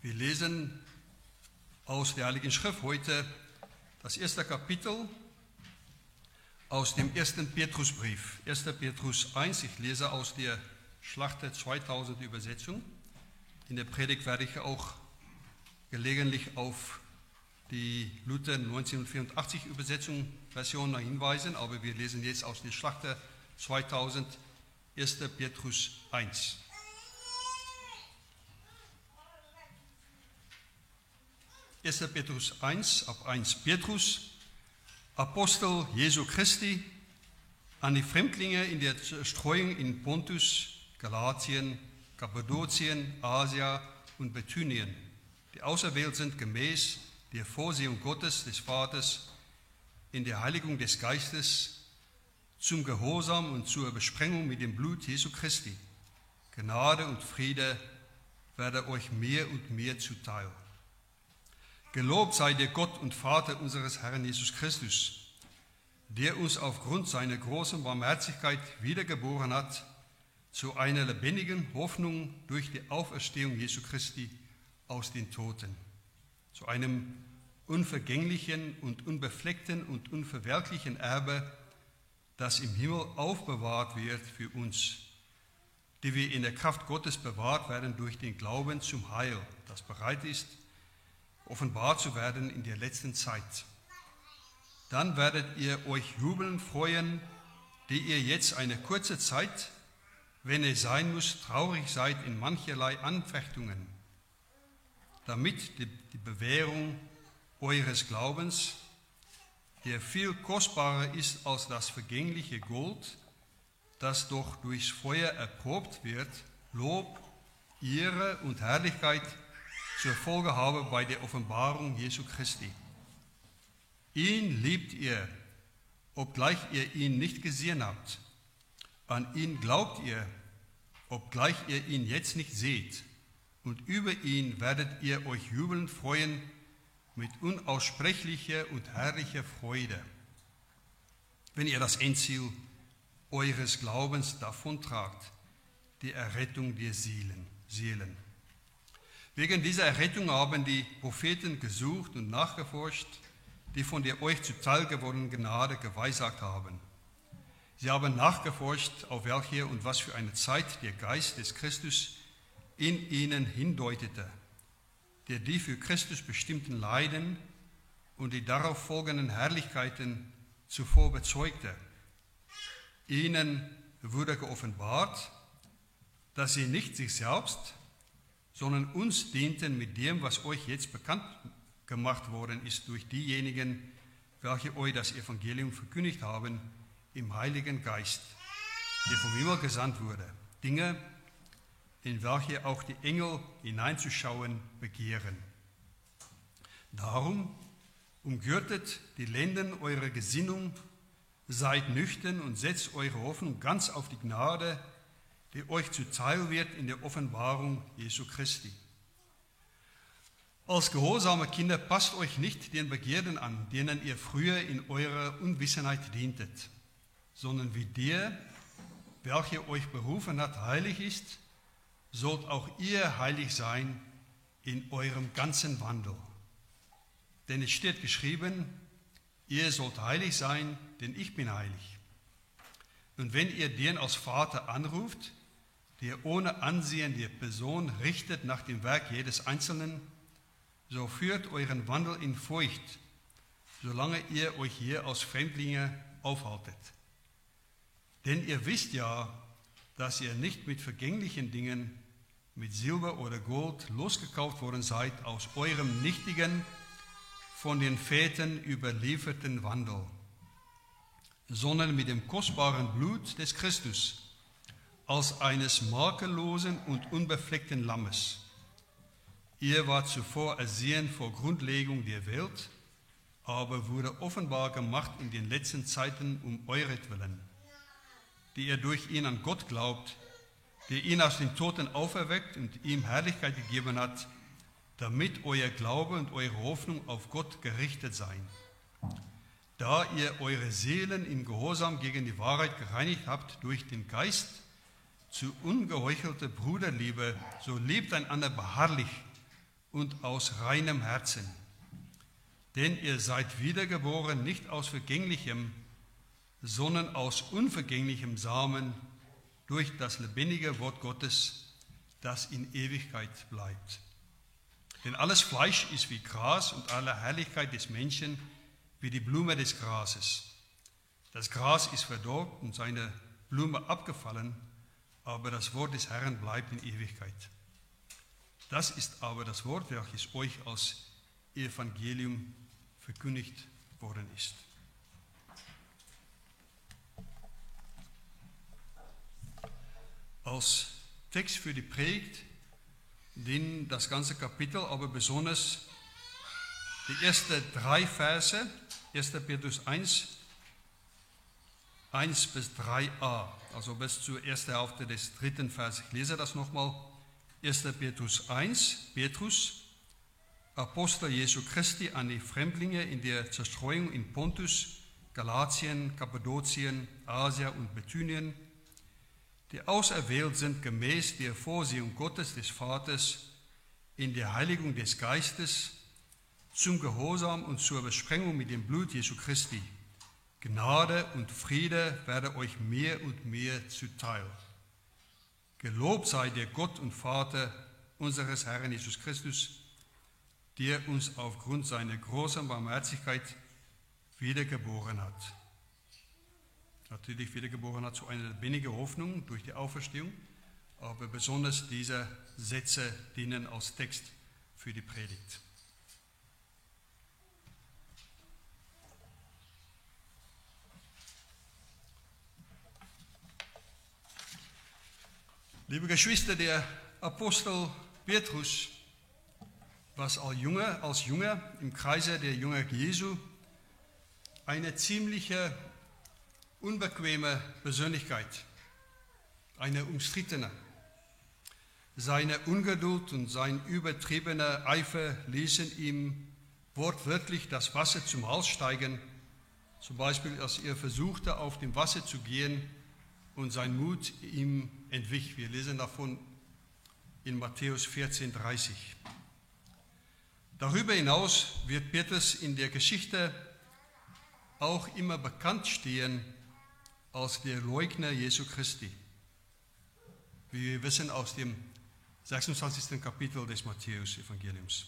Wir lesen aus der Heiligen Schrift heute das erste Kapitel aus dem ersten Petrusbrief. 1. Petrus 1, ich lese aus der Schlachte 2000 Übersetzung. In der Predigt werde ich auch gelegentlich auf die Luther 1984 Übersetzung Version hinweisen, aber wir lesen jetzt aus der Schlachte 2000 1. Petrus 1. Erster Petrus 1 ab 1. Petrus, Apostel Jesu Christi, an die Fremdlinge in der Streuung in Pontus, Galatien, Kappadokien, Asia und Bethynien, die auserwählt sind gemäß der Vorsehung Gottes, des Vaters, in der Heiligung des Geistes, zum Gehorsam und zur Besprengung mit dem Blut Jesu Christi. Gnade und Friede werde euch mehr und mehr zuteil. Gelobt sei der Gott und Vater unseres Herrn Jesus Christus, der uns aufgrund seiner großen Barmherzigkeit wiedergeboren hat zu einer lebendigen Hoffnung durch die Auferstehung Jesu Christi aus den Toten, zu einem unvergänglichen und unbefleckten und unverwerklichen Erbe, das im Himmel aufbewahrt wird für uns, die wir in der Kraft Gottes bewahrt werden durch den Glauben zum Heil, das bereit ist, offenbar zu werden in der letzten Zeit. Dann werdet ihr euch jubeln freuen, die ihr jetzt eine kurze Zeit wenn es sein muss, traurig seid in mancherlei Anfechtungen, damit die, die Bewährung eures Glaubens, der viel kostbarer ist als das vergängliche Gold, das doch durchs Feuer erprobt wird, Lob, Ehre und Herrlichkeit zur Folge habe bei der Offenbarung Jesu Christi. Ihn liebt ihr, obgleich ihr ihn nicht gesehen habt an ihn glaubt ihr, obgleich ihr ihn jetzt nicht seht, und über ihn werdet ihr euch jubelnd freuen mit unaussprechlicher und herrlicher Freude, wenn ihr das Endziel eures Glaubens davontragt, die Errettung der Seelen. Seelen. Wegen dieser Errettung haben die Propheten gesucht und nachgeforscht, die von der euch zuteil gewordenen Gnade geweissagt haben. Sie haben nachgeforscht, auf welche und was für eine Zeit der Geist des Christus in ihnen hindeutete, der die für Christus bestimmten Leiden und die darauf folgenden Herrlichkeiten zuvor bezeugte. Ihnen wurde geoffenbart, dass sie nicht sich selbst, sondern uns dienten mit dem, was euch jetzt bekannt gemacht worden ist durch diejenigen, welche euch das Evangelium verkündigt haben, im Heiligen Geist, der vom Himmel gesandt wurde. Dinge, in welche auch die Engel hineinzuschauen begehren. Darum umgürtet die Lenden eurer Gesinnung, seid nüchtern und setzt eure Hoffnung ganz auf die Gnade, die euch zuteil wird in der Offenbarung Jesu Christi. Als gehorsame Kinder passt euch nicht den Begierden an, denen ihr früher in eurer Unwissenheit dientet sondern wie der, welcher euch berufen hat, heilig ist, sollt auch ihr heilig sein in eurem ganzen Wandel. Denn es steht geschrieben, ihr sollt heilig sein, denn ich bin heilig. Und wenn ihr den als Vater anruft, der ohne Ansehen der Person richtet nach dem Werk jedes Einzelnen, so führt euren Wandel in Furcht, solange ihr euch hier als Fremdlinge aufhaltet. Denn ihr wisst ja, dass ihr nicht mit vergänglichen Dingen, mit Silber oder Gold losgekauft worden seid aus eurem nichtigen, von den Vätern überlieferten Wandel, sondern mit dem kostbaren Blut des Christus, als eines makellosen und unbefleckten Lammes. Ihr wart zuvor ersehen vor Grundlegung der Welt, aber wurde offenbar gemacht in den letzten Zeiten um euretwillen die ihr durch ihn an Gott glaubt, der ihn aus den Toten auferweckt und ihm Herrlichkeit gegeben hat, damit euer Glaube und eure Hoffnung auf Gott gerichtet seien. Da ihr eure Seelen im Gehorsam gegen die Wahrheit gereinigt habt durch den Geist zu ungeheuchelter Bruderliebe, so liebt einander beharrlich und aus reinem Herzen. Denn ihr seid wiedergeboren nicht aus vergänglichem, sondern aus unvergänglichem Samen durch das lebendige Wort Gottes, das in Ewigkeit bleibt. Denn alles Fleisch ist wie Gras und alle Herrlichkeit des Menschen wie die Blume des Grases. Das Gras ist verdorrt und seine Blume abgefallen, aber das Wort des Herrn bleibt in Ewigkeit. Das ist aber das Wort, welches euch als Evangelium verkündigt worden ist. Als Text für die Predigt dienen das ganze Kapitel, aber besonders die ersten drei Verse, 1. Petrus 1, 1 bis 3a, also bis zur ersten Hälfte des dritten Verses. Ich lese das nochmal. 1. Petrus 1, Petrus, Apostel Jesu Christi an die Fremdlinge in der Zerstreuung in Pontus, Galatien, Kappadokien, Asia und Bithynien, die auserwählt sind gemäß der Vorsehung Gottes des Vaters in der Heiligung des Geistes zum Gehorsam und zur Besprengung mit dem Blut Jesu Christi. Gnade und Friede werde euch mehr und mehr zuteil. Gelobt sei der Gott und Vater unseres Herrn Jesus Christus, der uns aufgrund seiner großen Barmherzigkeit wiedergeboren hat natürlich wiedergeboren hat zu einer lebendigen Hoffnung durch die Auferstehung. Aber besonders diese Sätze dienen als Text für die Predigt. Liebe Geschwister, der Apostel Petrus was als Junge, als Junge im Kreise der Jünger Jesu eine ziemliche unbequeme Persönlichkeit, eine umstrittene. Seine Ungeduld und sein übertriebener Eifer ließen ihm wortwörtlich das Wasser zum Hals steigen, zum Beispiel als er versuchte, auf dem Wasser zu gehen und sein Mut ihm entwich. Wir lesen davon in Matthäus 14, 30. Darüber hinaus wird Petrus in der Geschichte auch immer bekannt stehen als der Leugner Jesu Christi. Wie wir wissen aus dem 26. Kapitel des Matthäus-Evangeliums.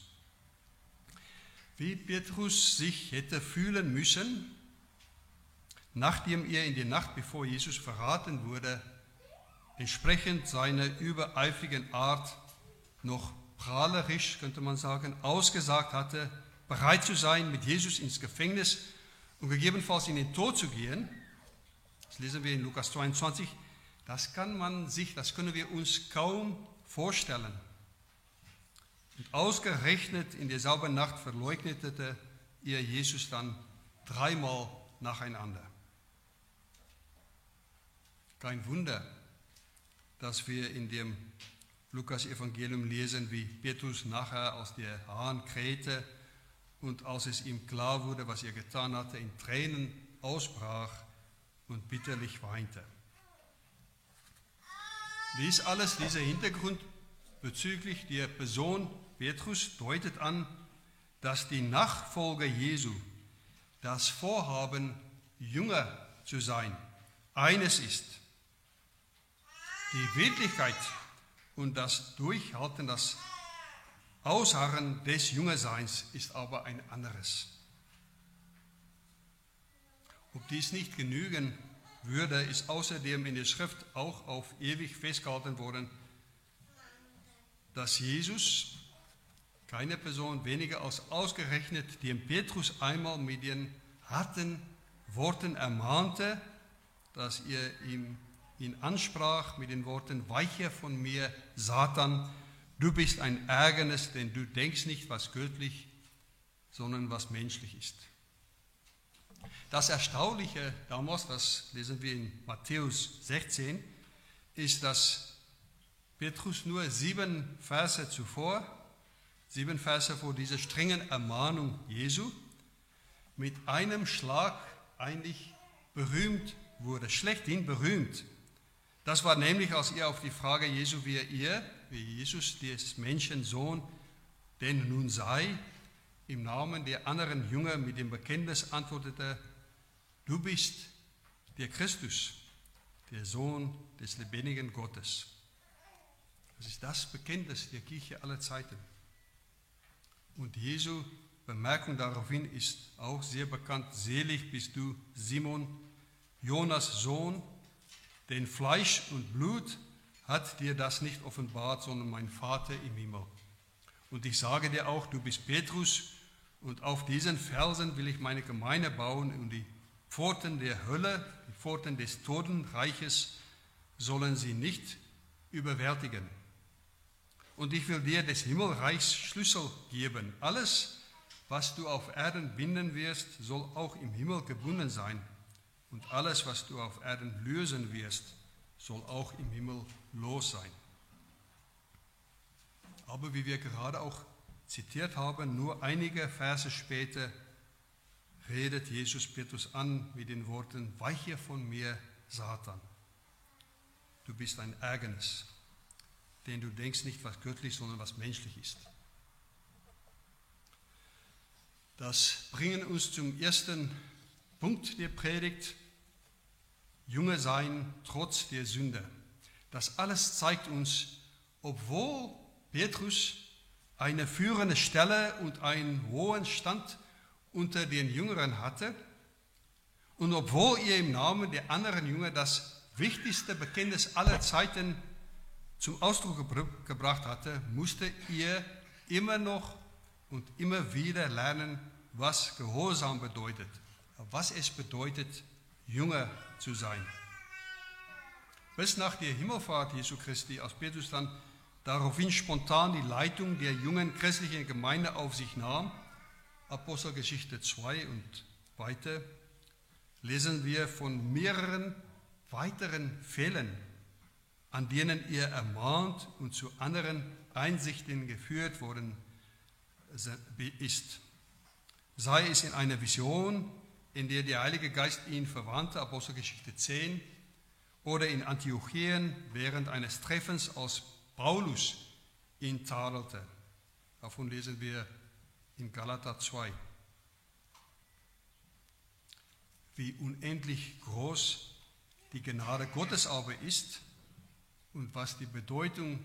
Wie Petrus sich hätte fühlen müssen, nachdem er in der Nacht, bevor Jesus verraten wurde, entsprechend seiner übereifrigen Art noch prahlerisch, könnte man sagen, ausgesagt hatte, bereit zu sein, mit Jesus ins Gefängnis und gegebenenfalls in den Tod zu gehen, das lesen wir in Lukas 22. Das kann man sich, das können wir uns kaum vorstellen. Und ausgerechnet in derselben Nacht verleugnete ihr Jesus dann dreimal nacheinander. Kein Wunder, dass wir in dem Lukas-Evangelium lesen, wie Petrus nachher aus der Hahn krähte und als es ihm klar wurde, was er getan hatte, in Tränen ausbrach und bitterlich weinte. Dies alles, dieser Hintergrund bezüglich der Person Petrus deutet an, dass die Nachfolger Jesu das Vorhaben, Jünger zu sein, eines ist. Die Wirklichkeit und das Durchhalten, das Ausharren des Jüngerseins ist aber ein anderes. Ob dies nicht genügen würde, ist außerdem in der Schrift auch auf ewig festgehalten worden, dass Jesus keine Person weniger als ausgerechnet den Petrus einmal mit den harten Worten ermahnte, dass er ihm ihn ansprach mit den Worten, weiche von mir, Satan, du bist ein Ärgernis, denn du denkst nicht, was göttlich, sondern was menschlich ist. Das Erstaunliche damals, das lesen wir in Matthäus 16, ist, dass Petrus nur sieben Verse zuvor, sieben Verse vor dieser strengen Ermahnung Jesu, mit einem Schlag eigentlich berühmt wurde, schlechthin berühmt. Das war nämlich, als er auf die Frage Jesu, wie er, wie Jesus, des Menschen Sohn, Denn nun sei im Namen der anderen Jünger mit dem Bekenntnis antwortete, du bist der Christus, der Sohn des lebendigen Gottes. Das ist das Bekenntnis der Kirche aller Zeiten. Und Jesu Bemerkung daraufhin ist auch sehr bekannt. Selig bist du, Simon, Jonas Sohn, denn Fleisch und Blut hat dir das nicht offenbart, sondern mein Vater im Himmel. Und ich sage dir auch, du bist Petrus, und auf diesen Felsen will ich meine Gemeinde bauen, und die Pforten der Hölle, die Pforten des Totenreiches sollen sie nicht überwältigen. Und ich will dir des Himmelreichs Schlüssel geben. Alles, was du auf Erden binden wirst, soll auch im Himmel gebunden sein. Und alles, was du auf Erden lösen wirst, soll auch im Himmel los sein. Aber wie wir gerade auch zitiert haben, nur einige Verse später redet Jesus Petrus an mit den Worten, weiche von mir, Satan. Du bist ein Ärgernis, denn du denkst nicht, was göttlich, sondern was menschlich ist. Das bringen uns zum ersten Punkt der Predigt. Junge sein trotz der Sünde. Das alles zeigt uns, obwohl Petrus eine führende Stelle und einen hohen Stand unter den Jüngeren hatte und obwohl er im Namen der anderen Jünger das wichtigste Bekenntnis aller Zeiten zum Ausdruck gebracht hatte, musste er immer noch und immer wieder lernen, was Gehorsam bedeutet, was es bedeutet, Jünger zu sein. Bis nach der Himmelfahrt Jesu Christi, als Petrus dann daraufhin spontan die Leitung der jungen christlichen Gemeinde auf sich nahm, Apostelgeschichte 2 und weiter, lesen wir von mehreren weiteren Fällen, an denen er ermahnt und zu anderen Einsichten geführt worden ist. Sei es in einer Vision, in der der Heilige Geist ihn verwandte, Apostelgeschichte 10, oder in Antiochien während eines Treffens, als Paulus ihn tadelte. Davon lesen wir in Galater 2. Wie unendlich groß die Gnade Gottes aber ist und was die Bedeutung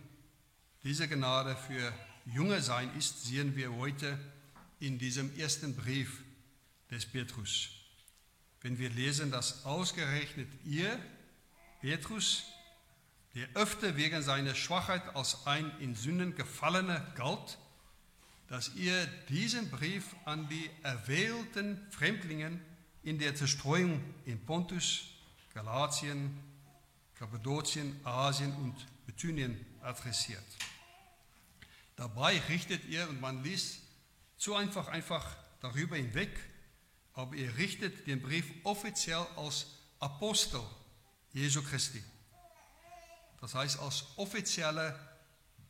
dieser Gnade für Junge sein ist, sehen wir heute in diesem ersten Brief des Petrus. Wenn wir lesen, dass ausgerechnet ihr, Petrus, der öfter wegen seiner Schwachheit als ein in Sünden gefallener galt, dass ihr diesen Brief an die erwählten Fremdlingen in der Zerstreuung in Pontus, Galatien, Kappadokien, Asien und Bithynien adressiert. Dabei richtet ihr, und man liest zu einfach einfach darüber hinweg, aber er richtet den Brief offiziell als Apostel Jesu Christi. Das heißt als offizielle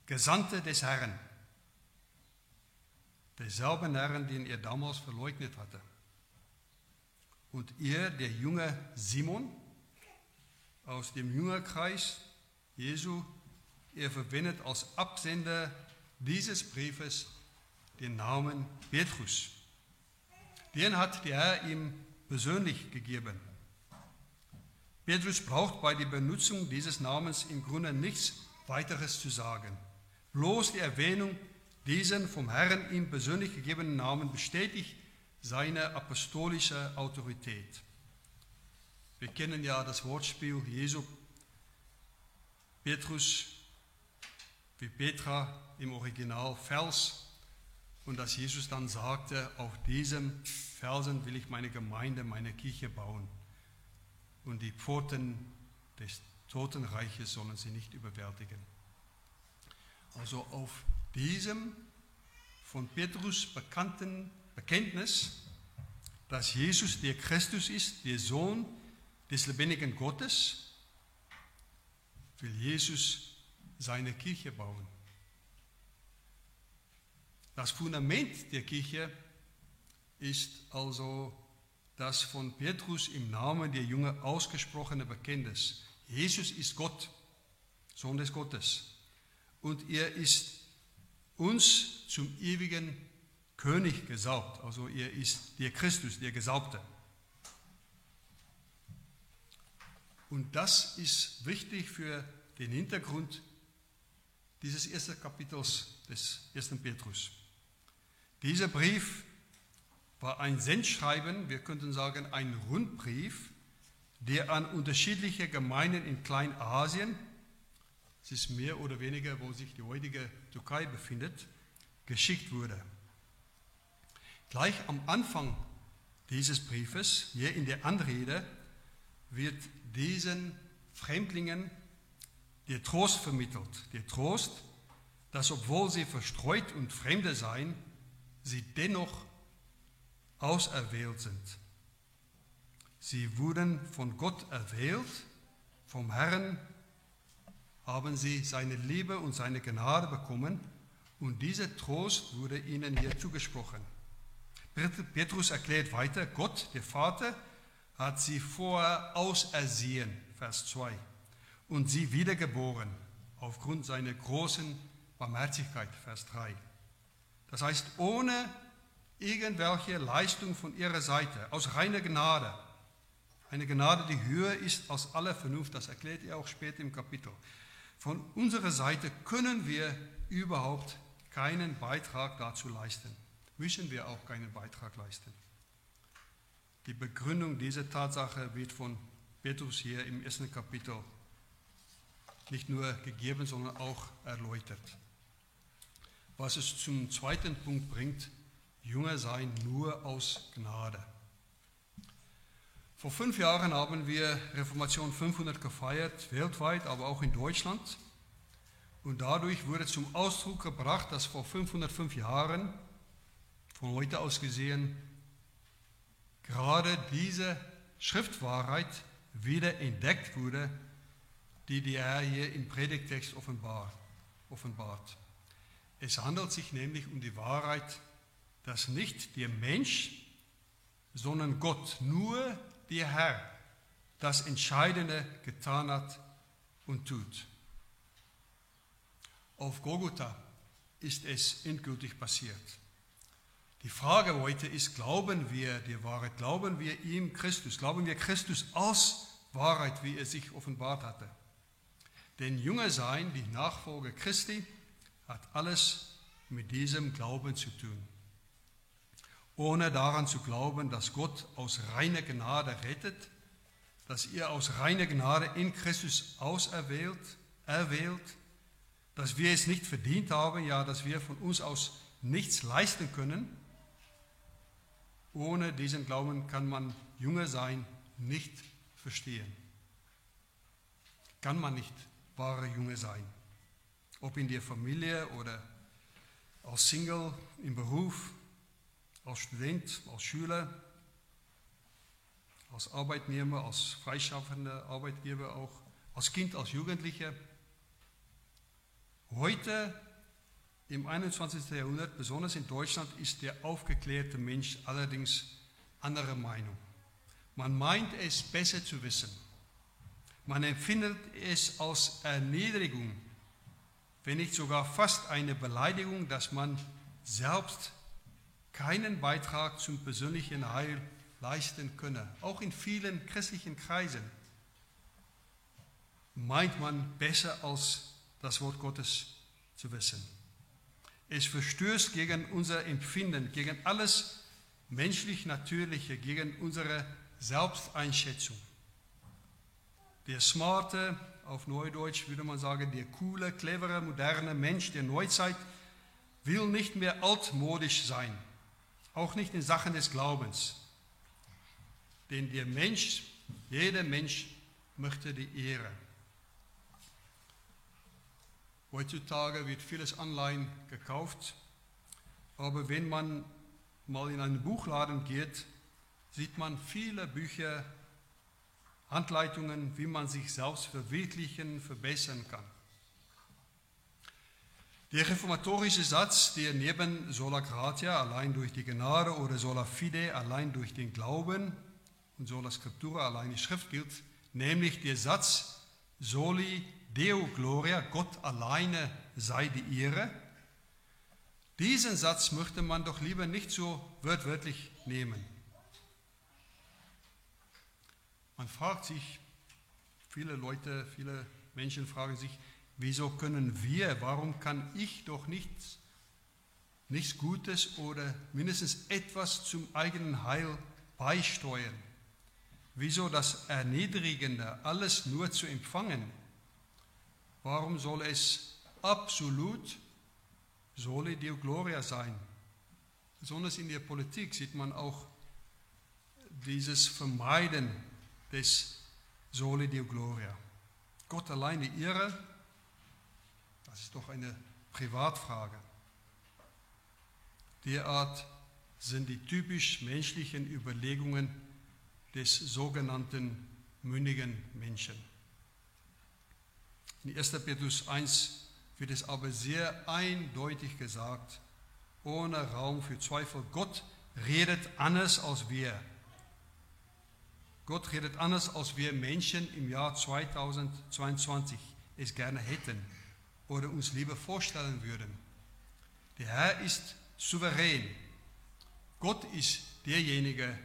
Gesandte des Herrn. Derselben Herrn, den er damals verleugnet hatte. Und er, der junge Simon aus dem Jüngerkreis Jesu, er verwendet als Absender dieses Briefes den Namen Petrus. Den hat der Herr ihm persönlich gegeben. Petrus braucht bei der Benutzung dieses Namens im Grunde nichts weiteres zu sagen. Bloß die Erwähnung diesen vom Herrn ihm persönlich gegebenen Namen bestätigt seine apostolische Autorität. Wir kennen ja das Wortspiel Jesu, Petrus, wie Petra im Original Fels und dass Jesus dann sagte, auf diesem Felsen will ich meine Gemeinde, meine Kirche bauen. Und die Pforten des Totenreiches sollen sie nicht überwältigen. Also auf diesem von Petrus bekannten Bekenntnis, dass Jesus der Christus ist, der Sohn des lebendigen Gottes, will Jesus seine Kirche bauen. Das Fundament der Kirche ist also das von Petrus im Namen der Jünger ausgesprochene Bekenntnis. Jesus ist Gott, Sohn des Gottes. Und er ist uns zum ewigen König gesaubt. Also er ist der Christus, der Gesaubte. Und das ist wichtig für den Hintergrund dieses ersten Kapitels des ersten Petrus. Dieser Brief war ein Sendschreiben, wir könnten sagen ein Rundbrief, der an unterschiedliche Gemeinden in Kleinasien, es ist mehr oder weniger, wo sich die heutige Türkei befindet, geschickt wurde. Gleich am Anfang dieses Briefes, hier in der Anrede, wird diesen Fremdlingen der Trost vermittelt. Der Trost, dass obwohl sie verstreut und Fremde seien, sie dennoch auserwählt sind. Sie wurden von Gott erwählt, vom Herrn haben sie seine Liebe und seine Gnade bekommen und dieser Trost wurde ihnen hier zugesprochen. Petrus erklärt weiter, Gott, der Vater, hat sie vorher ausersehen, Vers 2, und sie wiedergeboren aufgrund seiner großen Barmherzigkeit, Vers 3. Das heißt, ohne irgendwelche Leistung von ihrer Seite, aus reiner Gnade. Eine Gnade, die höher ist als alle Vernunft, das erklärt er auch später im Kapitel. Von unserer Seite können wir überhaupt keinen Beitrag dazu leisten. Müssen wir auch keinen Beitrag leisten. Die Begründung dieser Tatsache wird von Petrus hier im ersten Kapitel nicht nur gegeben, sondern auch erläutert. Was es zum zweiten Punkt bringt, Jünger sein nur aus Gnade. Vor fünf Jahren haben wir Reformation 500 gefeiert, weltweit, aber auch in Deutschland. Und dadurch wurde zum Ausdruck gebracht, dass vor 505 Jahren, von heute aus gesehen, gerade diese Schriftwahrheit wieder entdeckt wurde, die der Herr hier im Predigtext offenbart. Es handelt sich nämlich um die Wahrheit, dass nicht der Mensch, sondern Gott, nur der Herr, das Entscheidende getan hat und tut. Auf Golgotha ist es endgültig passiert. Die Frage heute ist, glauben wir die Wahrheit? Glauben wir ihm Christus? Glauben wir Christus als Wahrheit, wie er sich offenbart hatte? Denn Jünger sein, die Nachfolge Christi, hat alles mit diesem Glauben zu tun. Ohne daran zu glauben, dass Gott aus reiner Gnade rettet, dass ihr aus reiner Gnade in Christus auserwählt, erwählt, dass wir es nicht verdient haben, ja, dass wir von uns aus nichts leisten können, ohne diesen Glauben kann man Jünger sein nicht verstehen. Kann man nicht wahre Jünger sein. Ob in der Familie oder als Single, im Beruf, als Student, als Schüler, als Arbeitnehmer, als freischaffender Arbeitgeber auch, als Kind, als Jugendlicher. Heute im 21. Jahrhundert, besonders in Deutschland, ist der aufgeklärte Mensch allerdings anderer Meinung. Man meint es besser zu wissen. Man empfindet es als Erniedrigung, wenn nicht sogar fast eine Beleidigung, dass man selbst keinen Beitrag zum persönlichen Heil leisten könne. Auch in vielen christlichen Kreisen meint man besser als das Wort Gottes zu wissen. Es verstößt gegen unser Empfinden, gegen alles menschlich Natürliche, gegen unsere Selbsteinschätzung. Der smarte, auf Neudeutsch würde man sagen, der coole, clevere, moderne Mensch der Neuzeit will nicht mehr altmodisch sein, auch nicht in Sachen des Glaubens. Denn der Mensch, jeder Mensch möchte die Ehre. Heutzutage wird vieles online gekauft, aber wenn man mal in einen Buchladen geht, sieht man viele Bücher, Anleitungen, wie man sich selbst verwirklichen, verbessern kann. Der reformatorische Satz, der neben sola gratia, allein durch die Gnade, oder sola fide, allein durch den Glauben, und sola scriptura, allein die Schrift gilt, nämlich der Satz soli Deo Gloria, Gott alleine sei die Ehre, Diesen Satz möchte man doch lieber nicht so wörtwörtlich nehmen. Man fragt sich, viele Leute, viele Menschen fragen sich, wieso können wir, warum kann ich doch nichts, nichts Gutes oder mindestens etwas zum eigenen Heil beisteuern? Wieso das Erniedrigende, alles nur zu empfangen? Warum soll es absolut Soli Deo Gloria sein? Besonders in der Politik sieht man auch dieses Vermeiden des Soli Deo Gloria. Gott alleine ihre, das ist doch eine Privatfrage. Derart sind die typisch menschlichen Überlegungen des sogenannten mündigen Menschen. In 1. Petrus 1 wird es aber sehr eindeutig gesagt, ohne Raum für Zweifel, Gott redet anders als wir. Gott redet anders, als wir Menschen im Jahr 2022 es gerne hätten oder uns lieber vorstellen würden. Der Herr ist souverän. Gott ist derjenige,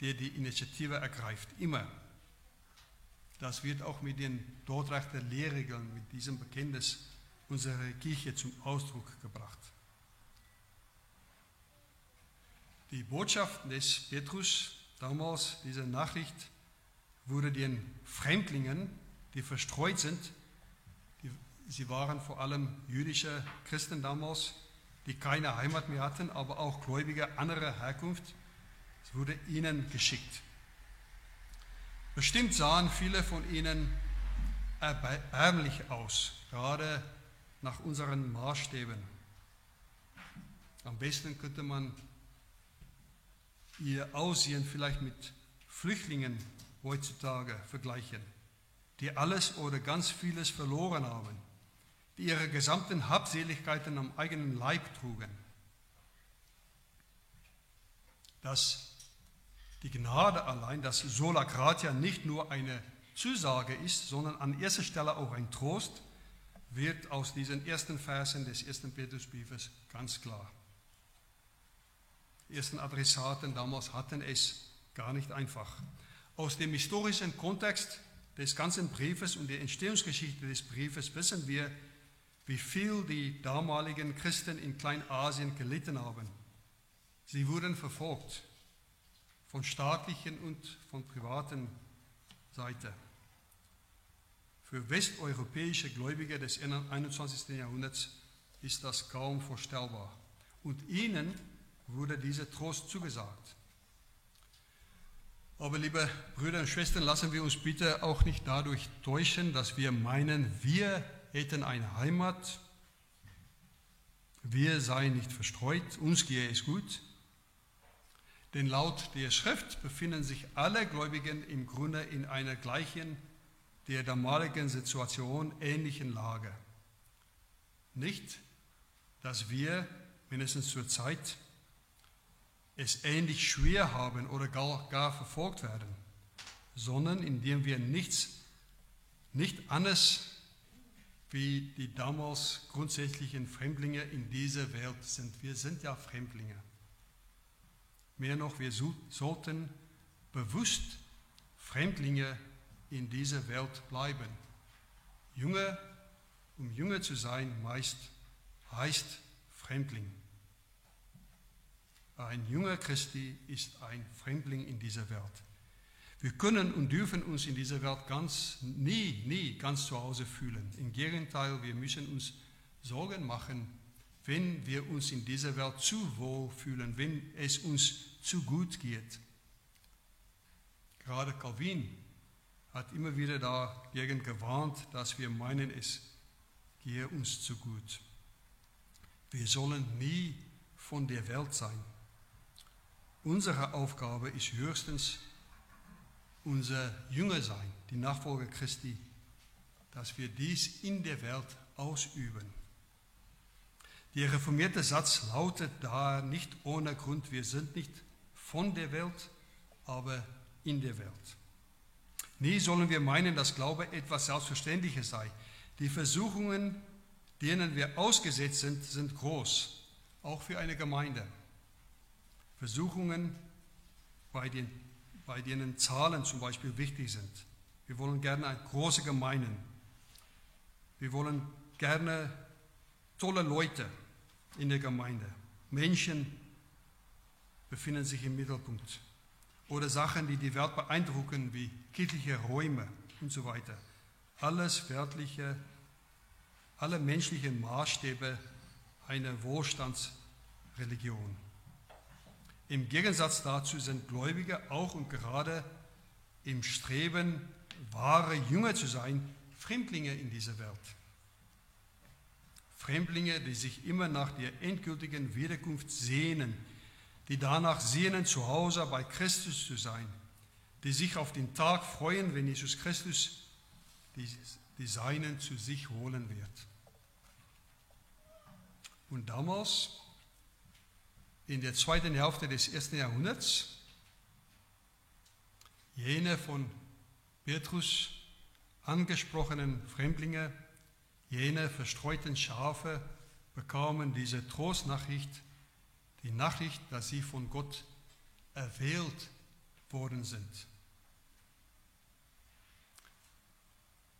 der die Initiative ergreift, immer. Das wird auch mit den Dordrechter Lehrregeln, mit diesem Bekenntnis unserer Kirche zum Ausdruck gebracht. Die Botschaft des Petrus damals, diese Nachricht, wurde den Fremdlingen, die verstreut sind, die, sie waren vor allem jüdische Christen damals, die keine Heimat mehr hatten, aber auch Gläubige anderer Herkunft, es wurde ihnen geschickt. Bestimmt sahen viele von ihnen erbärmlich aus, gerade nach unseren Maßstäben. Am besten könnte man ihr Aussehen vielleicht mit Flüchtlingen heutzutage vergleichen, die alles oder ganz vieles verloren haben, die ihre gesamten Habseligkeiten am eigenen Leib trugen. Dass die Gnade allein, dass Sola Gratia nicht nur eine Zusage ist, sondern an erster Stelle auch ein Trost, wird aus diesen ersten Versen des ersten Petrusbriefes ganz klar. Ersten Adressaten damals hatten es gar nicht einfach. Aus dem historischen Kontext des ganzen Briefes und der Entstehungsgeschichte des Briefes wissen wir, wie viel die damaligen Christen in Kleinasien gelitten haben. Sie wurden verfolgt von staatlichen und von privaten Seite. Für westeuropäische Gläubige des 21. Jahrhunderts ist das kaum vorstellbar. Und ihnen wurde dieser Trost zugesagt. Aber liebe Brüder und Schwestern, lassen wir uns bitte auch nicht dadurch täuschen, dass wir meinen, wir hätten eine Heimat, wir seien nicht verstreut, uns gehe es gut. Denn laut der Schrift befinden sich alle Gläubigen im Grunde in einer gleichen, der damaligen Situation ähnlichen Lage. Nicht, dass wir, mindestens zur Zeit, es ähnlich schwer haben oder gar, gar verfolgt werden, sondern indem wir nichts, nicht anders wie die damals grundsätzlichen Fremdlinge in dieser Welt sind. Wir sind ja Fremdlinge. Mehr noch, wir sollten bewusst Fremdlinge in dieser Welt bleiben. Junge, um Junge zu sein, meist heißt Fremdling. Ein junger Christi ist ein Fremdling in dieser Welt. Wir können und dürfen uns in dieser Welt ganz, nie, nie ganz zu Hause fühlen. Im Gegenteil, wir müssen uns Sorgen machen, wenn wir uns in dieser Welt zu wohl fühlen, wenn es uns zu gut geht. Gerade Calvin hat immer wieder dagegen gewarnt, dass wir meinen, es gehe uns zu gut. Wir sollen nie von der Welt sein. Unsere Aufgabe ist höchstens unser Jünger sein, die Nachfolger Christi, dass wir dies in der Welt ausüben. Der reformierte Satz lautet da nicht ohne Grund, wir sind nicht von der Welt, aber in der Welt. Nie sollen wir meinen, dass Glaube etwas Selbstverständliches sei. Die Versuchungen, denen wir ausgesetzt sind, sind groß. auch für eine Gemeinde. Versuchungen, bei, den, bei denen Zahlen zum Beispiel wichtig sind. Wir wollen gerne große Gemeinden. Wir wollen gerne tolle Leute in der Gemeinde. Menschen befinden sich im Mittelpunkt. Oder Sachen, die die Welt beeindrucken, wie kirchliche Räume und so weiter. Alles weltliche, alle menschlichen Maßstäbe einer Wohlstandsreligion. Im Gegensatz dazu sind Gläubige auch und gerade im Streben, wahre Jünger zu sein, Fremdlinge in dieser Welt. Fremdlinge, die sich immer nach der endgültigen Wiederkunft sehnen, die danach sehnen, zu Hause bei Christus zu sein, die sich auf den Tag freuen, wenn Jesus Christus die, die Seinen zu sich holen wird. Und damals, in der zweiten Hälfte des ersten Jahrhunderts, jene von Petrus angesprochenen Fremdlinge, jene verstreuten Schafe bekamen diese Trostnachricht, die Nachricht, dass sie von Gott erwählt worden sind.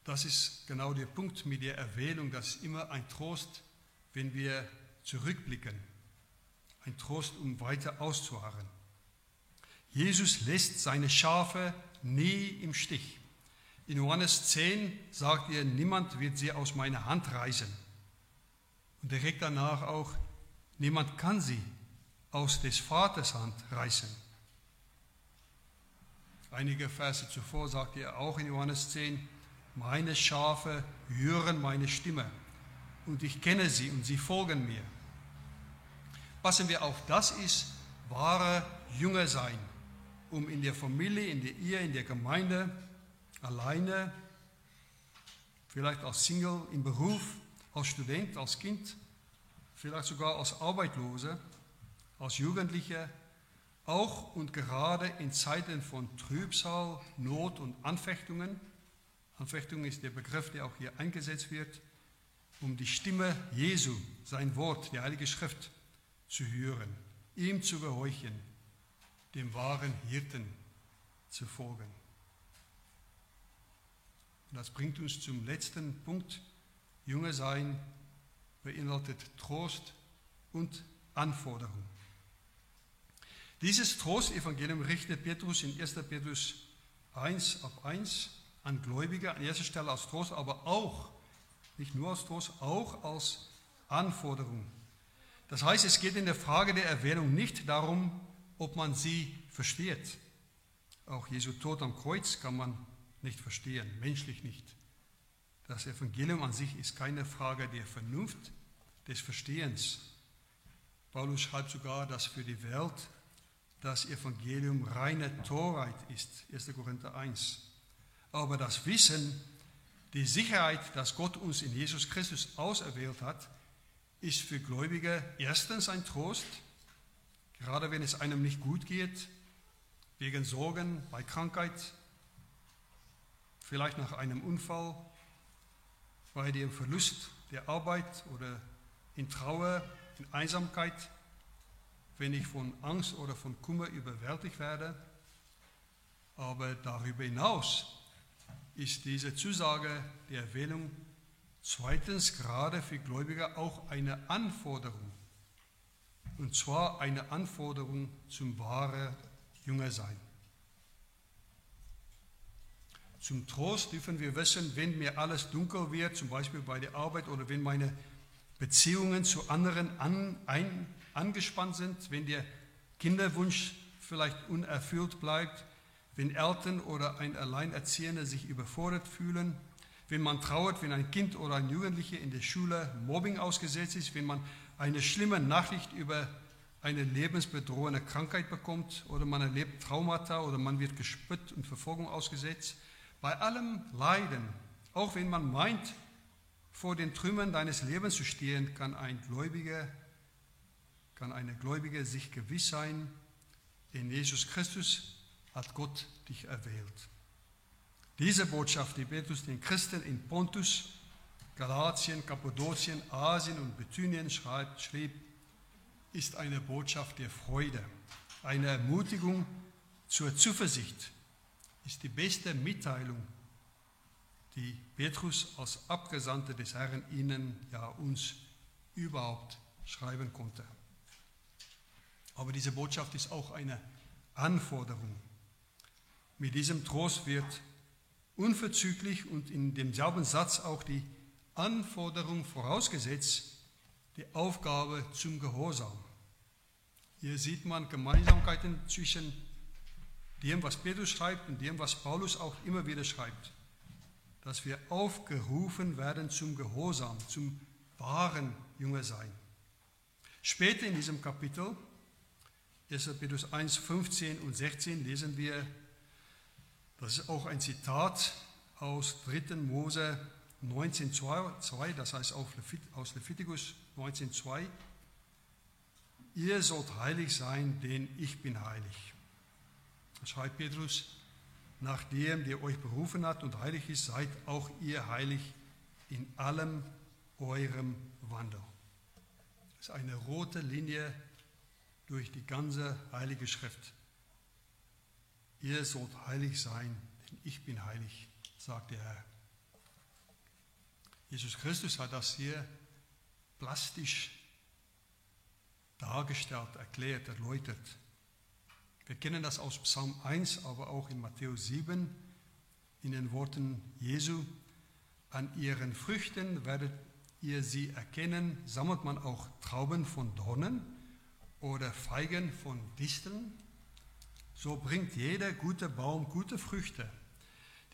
Das ist genau der Punkt mit der Erwählung, das ist immer ein Trost, wenn wir zurückblicken. Ein Trost, um weiter auszuharren. Jesus lässt seine Schafe nie im Stich. In Johannes 10 sagt er, niemand wird sie aus meiner Hand reißen. Und direkt danach auch, niemand kann sie aus des Vaters Hand reißen. Einige Verse zuvor sagt er auch in Johannes 10, meine Schafe hören meine Stimme und ich kenne sie und sie folgen mir. Passen wir auf, das ist wahre Jünger sein, um in der Familie, in der Ehe, in der Gemeinde alleine, vielleicht als Single im Beruf, als Student, als Kind, vielleicht sogar als Arbeitloser, als Jugendlicher, auch und gerade in Zeiten von Trübsal, Not und Anfechtungen. Anfechtung ist der Begriff, der auch hier eingesetzt wird, um die Stimme Jesu, sein Wort, die Heilige Schrift, zu hören, ihm zu gehorchen, dem wahren Hirten zu folgen. Und das bringt uns zum letzten Punkt. Junge sein beinhaltet Trost und Anforderung. Dieses Trostevangelium richtet Petrus in 1. Petrus 1 ab 1 an Gläubige, an erster Stelle als Trost, aber auch, nicht nur als Trost, auch als Anforderung. Das heißt, es geht in der Frage der Erwählung nicht darum, ob man sie versteht. Auch Jesu Tod am Kreuz kann man nicht verstehen, menschlich nicht. Das Evangelium an sich ist keine Frage der Vernunft, des Verstehens. Paulus schreibt sogar, dass für die Welt das Evangelium reine Torheit ist, 1. Korinther 1. Aber das Wissen, die Sicherheit, dass Gott uns in Jesus Christus auserwählt hat, ist für Gläubige erstens ein Trost, gerade wenn es einem nicht gut geht, wegen Sorgen, bei Krankheit, vielleicht nach einem Unfall, bei dem Verlust der Arbeit oder in Trauer, in Einsamkeit, wenn ich von Angst oder von Kummer überwältigt werde. Aber darüber hinaus ist diese Zusage der Erwählung zweitens gerade für Gläubige auch eine Anforderung. Und zwar eine Anforderung zum wahren Jüngersein. Zum Trost dürfen wir wissen, wenn mir alles dunkel wird, zum Beispiel bei der Arbeit oder wenn meine Beziehungen zu anderen an, ein, angespannt sind, wenn der Kinderwunsch vielleicht unerfüllt bleibt, wenn Eltern oder ein Alleinerziehender sich überfordert fühlen, wenn man trauert, wenn ein Kind oder ein Jugendlicher in der Schule Mobbing ausgesetzt ist, wenn man eine schlimme Nachricht über eine lebensbedrohende Krankheit bekommt oder man erlebt Traumata oder man wird gespütt und Verfolgung ausgesetzt, bei allem Leiden, auch wenn man meint, vor den Trümmern deines Lebens zu stehen, kann ein Gläubiger, kann eine Gläubige sich gewiss sein, in Jesus Christus hat Gott dich erwählt. Diese Botschaft, die Petrus den Christen in Pontus, Galatien, Kappadokien, Asien und Bithynien schreibt, schrieb, ist eine Botschaft der Freude, eine Ermutigung zur Zuversicht, ist die beste Mitteilung, die Petrus als Abgesandter des Herrn Ihnen, ja uns überhaupt schreiben konnte. Aber diese Botschaft ist auch eine Anforderung. Mit diesem Trost wird unverzüglich und in demselben Satz auch die Anforderung vorausgesetzt, die Aufgabe zum Gehorsam. Hier sieht man Gemeinsamkeiten zwischen dem, was Petrus schreibt und dem, was Paulus auch immer wieder schreibt. Dass wir aufgerufen werden zum Gehorsam, zum wahren Jüngersein. Später in diesem Kapitel, 1. Petrus 1, 15 und 16, lesen wir, das ist auch ein Zitat aus 3. Mose 19,2, das heißt aus Leviticus 19,2. Ihr sollt heilig sein, denn ich bin heilig. Das schreibt Petrus, nachdem der euch berufen hat und heilig ist, seid auch ihr heilig in allem eurem Wandel. Das ist eine rote Linie durch die ganze Heilige Schrift. Ihr sollt heilig sein, denn ich bin heilig, sagt der Herr. Jesus Christus hat das hier plastisch dargestellt, erklärt, erläutert. Wir kennen das aus Psalm 1, aber auch in Matthäus 7 in den Worten Jesu. An ihren Früchten werdet ihr sie erkennen. Sammelt man auch Trauben von Dornen oder Feigen von Disteln? So bringt jeder gute Baum gute Früchte.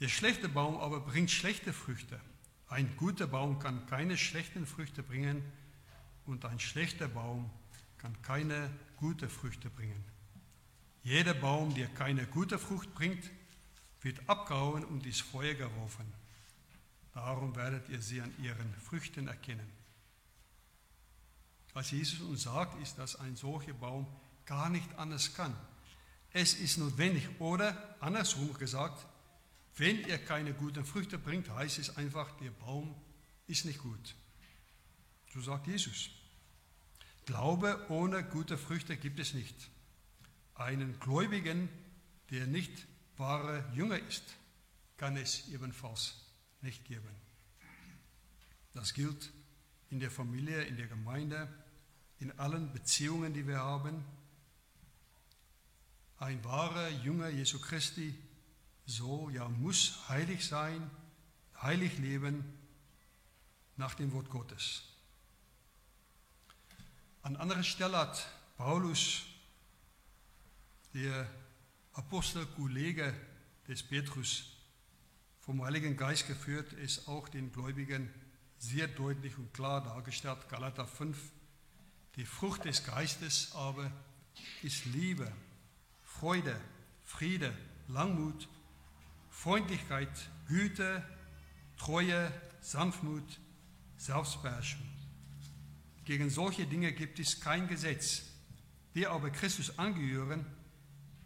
Der schlechte Baum aber bringt schlechte Früchte. Ein guter Baum kann keine schlechten Früchte bringen und ein schlechter Baum kann keine gute Früchte bringen. Jeder Baum, der keine gute Frucht bringt, wird abgehauen und ins Feuer geworfen. Darum werdet ihr sie an ihren Früchten erkennen. Was Jesus uns sagt, ist, dass ein solcher Baum gar nicht anders kann. Es ist notwendig. Oder andersrum gesagt, wenn er keine guten Früchte bringt, heißt es einfach, der Baum ist nicht gut. So sagt Jesus. Glaube ohne gute Früchte gibt es nicht. Einen Gläubigen, der nicht wahre Jünger ist, kann es ebenfalls nicht geben. Das gilt in der Familie, in der Gemeinde, in allen Beziehungen, die wir haben. Ein wahrer Jünger Jesu Christi soll, ja muss heilig sein, heilig leben nach dem Wort Gottes. An anderer Stelle hat Paulus, der Apostelkollege des Petrus, vom Heiligen Geist geführt, ist auch den Gläubigen sehr deutlich und klar dargestellt. Galater 5. Die Frucht des Geistes aber ist Liebe, Freude, Friede, Langmut, Freundlichkeit, Güte, Treue, Sanftmut, Selbstbeherrschung. Gegen solche Dinge gibt es kein Gesetz. Die aber Christus angehören,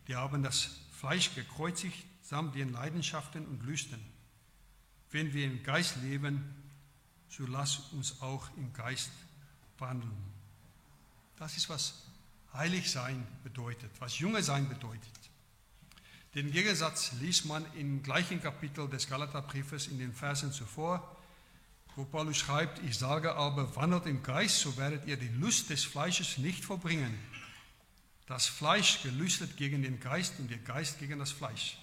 die haben das Fleisch gekreuzigt samt den Leidenschaften und Lüsten. Wenn wir im Geist leben, so lass uns auch im Geist wandeln. Das ist, was heilig sein bedeutet, was Junge sein bedeutet. Den Gegensatz liest man im gleichen Kapitel des Galaterbriefes in den Versen zuvor, wo Paulus schreibt, ich sage aber, wandelt im Geist, so werdet ihr die Lust des Fleisches nicht verbringen. Das Fleisch gelüstet gegen den Geist und der Geist gegen das Fleisch.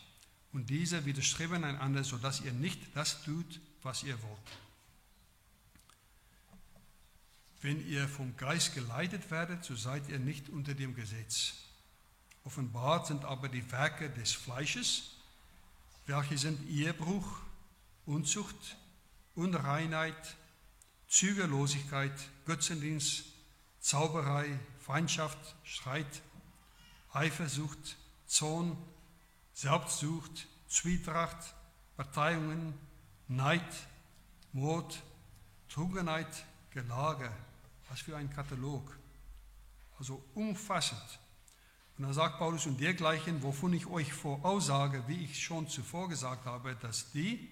Und diese widerstreben einander, sodass ihr nicht das tut, was ihr wollt. Wenn ihr vom Geist geleitet werdet, so seid ihr nicht unter dem Gesetz. Offenbart sind aber die Werke des Fleisches, welche sind Ehebruch, Unzucht, Unreinheit, Zügellosigkeit, Götzendienst, Zauberei, Feindschaft, Streit, Eifersucht, Zorn, Selbstsucht, Zwietracht, Parteiungen, Neid, Mord, Trunkenheit, Gelage. Was für ein Katalog. Also umfassend. Und dann sagt Paulus und dergleichen, wovon ich euch voraussage, wie ich schon zuvor gesagt habe, dass die,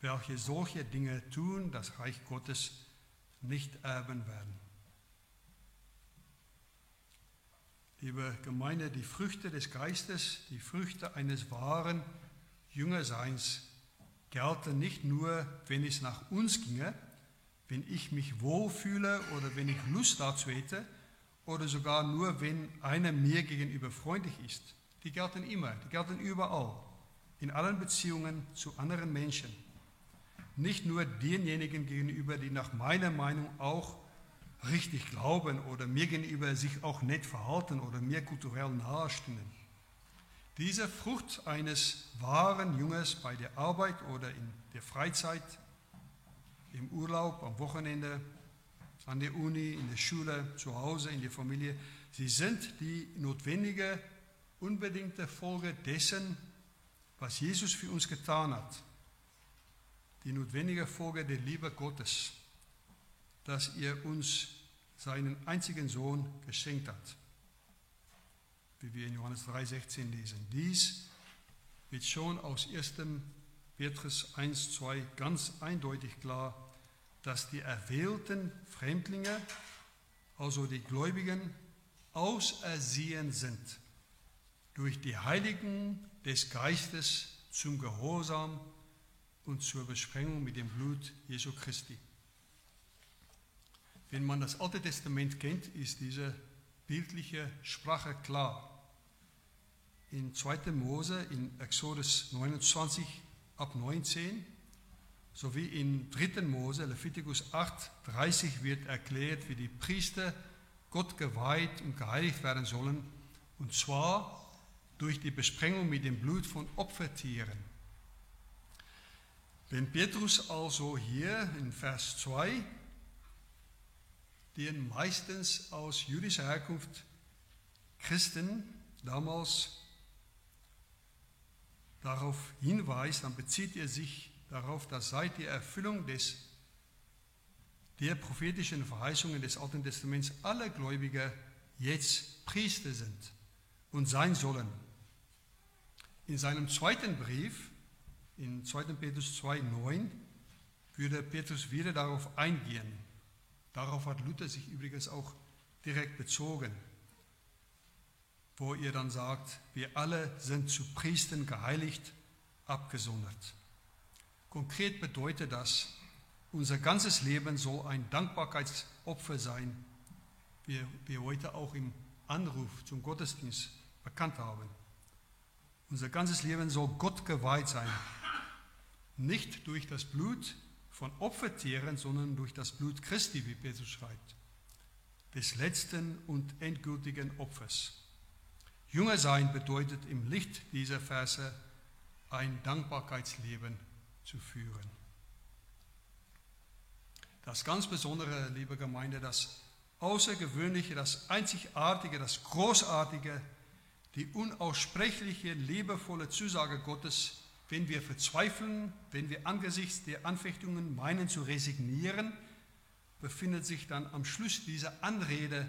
welche solche Dinge tun, das Reich Gottes nicht erben werden. liebe Gemeinde, die Früchte des Geistes, die Früchte eines wahren Jüngerseins gelten nicht nur, wenn es nach uns ginge, wenn ich mich wohlfühle oder wenn ich Lust dazu hätte oder sogar nur, wenn einer mir gegenüber freundlich ist. Die gelten immer, die gelten überall, in allen Beziehungen zu anderen Menschen. Nicht nur denjenigen gegenüber, die nach meiner Meinung auch richtig glauben oder mir gegenüber sich auch nett verhalten oder mir kulturell nahestehen. Diese Frucht eines wahren Jüngers bei der Arbeit oder in der Freizeit, im Urlaub, am Wochenende, an der Uni, in der Schule, zu Hause, in der Familie, sie sind die notwendige, unbedingte Folge dessen, was Jesus für uns getan hat. Die notwendige Folge der Liebe Gottes, dass er uns seinen einzigen Sohn geschenkt hat wie wir in Johannes 3,16 lesen. Dies wird schon aus 1. Petrus 1, 2 ganz eindeutig klar, dass die erwählten Fremdlinge, also die Gläubigen, ausersehen sind durch die Heiligen des Geistes zum Gehorsam und zur Besprengung mit dem Blut Jesu Christi. Wenn man das Alte Testament kennt, ist diese bildliche Sprache klar in 2. Mose, in Exodus 29 ab 19, sowie in 3. Mose, Leviticus 8, 30 wird erklärt, wie die Priester Gott geweiht und geheiligt werden sollen, und zwar durch die Besprengung mit dem Blut von Opfertieren. Wenn Petrus also hier in Vers 2 den meistens aus jüdischer Herkunft Christen damals darauf hinweist, dann bezieht er sich darauf, dass seit der Erfüllung des, der prophetischen Verheißungen des Alten Testaments alle Gläubiger jetzt Priester sind und sein sollen. In seinem zweiten Brief, in 2. Petrus 2,9, würde Petrus wieder darauf eingehen. Darauf hat Luther sich übrigens auch direkt bezogen wo ihr dann sagt, wir alle sind zu Priestern geheiligt, abgesondert. Konkret bedeutet das, unser ganzes Leben soll ein Dankbarkeitsopfer sein, wie wir heute auch im Anruf zum Gottesdienst bekannt haben. Unser ganzes Leben soll Gott geweiht sein, nicht durch das Blut von Opfertieren, sondern durch das Blut Christi, wie Petrus schreibt, des letzten und endgültigen Opfers. Jünger sein bedeutet im Licht dieser Verse ein Dankbarkeitsleben zu führen. Das ganz Besondere, liebe Gemeinde, das Außergewöhnliche, das Einzigartige, das Großartige, die unaussprechliche, liebevolle Zusage Gottes, wenn wir verzweifeln, wenn wir angesichts der Anfechtungen meinen zu resignieren, befindet sich dann am Schluss dieser Anrede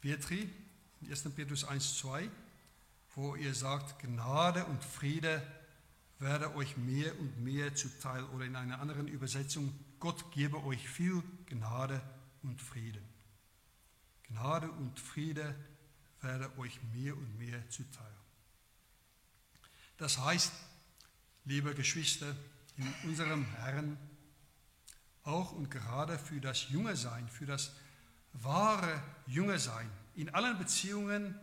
Petri, in 1. Petrus 1, 2, wo ihr sagt, Gnade und Friede werde euch mehr und mehr zuteil. Oder in einer anderen Übersetzung, Gott gebe euch viel Gnade und Frieden. Gnade und Friede werde euch mehr und mehr zuteil. Das heißt, liebe Geschwister, in unserem Herrn, auch und gerade für das junge Sein, für das wahre junge Sein, in allen Beziehungen,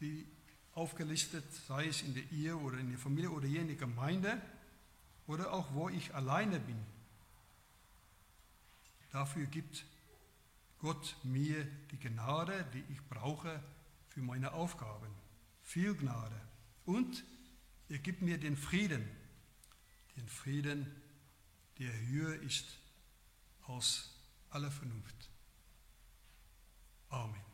die aufgelistet, sei es in der Ehe oder in der Familie oder hier in der Gemeinde oder auch wo ich alleine bin. Dafür gibt Gott mir die Gnade, die ich brauche für meine Aufgaben. Viel Gnade. Und er gibt mir den Frieden. Den Frieden, der höher ist als alle Vernunft. Amen.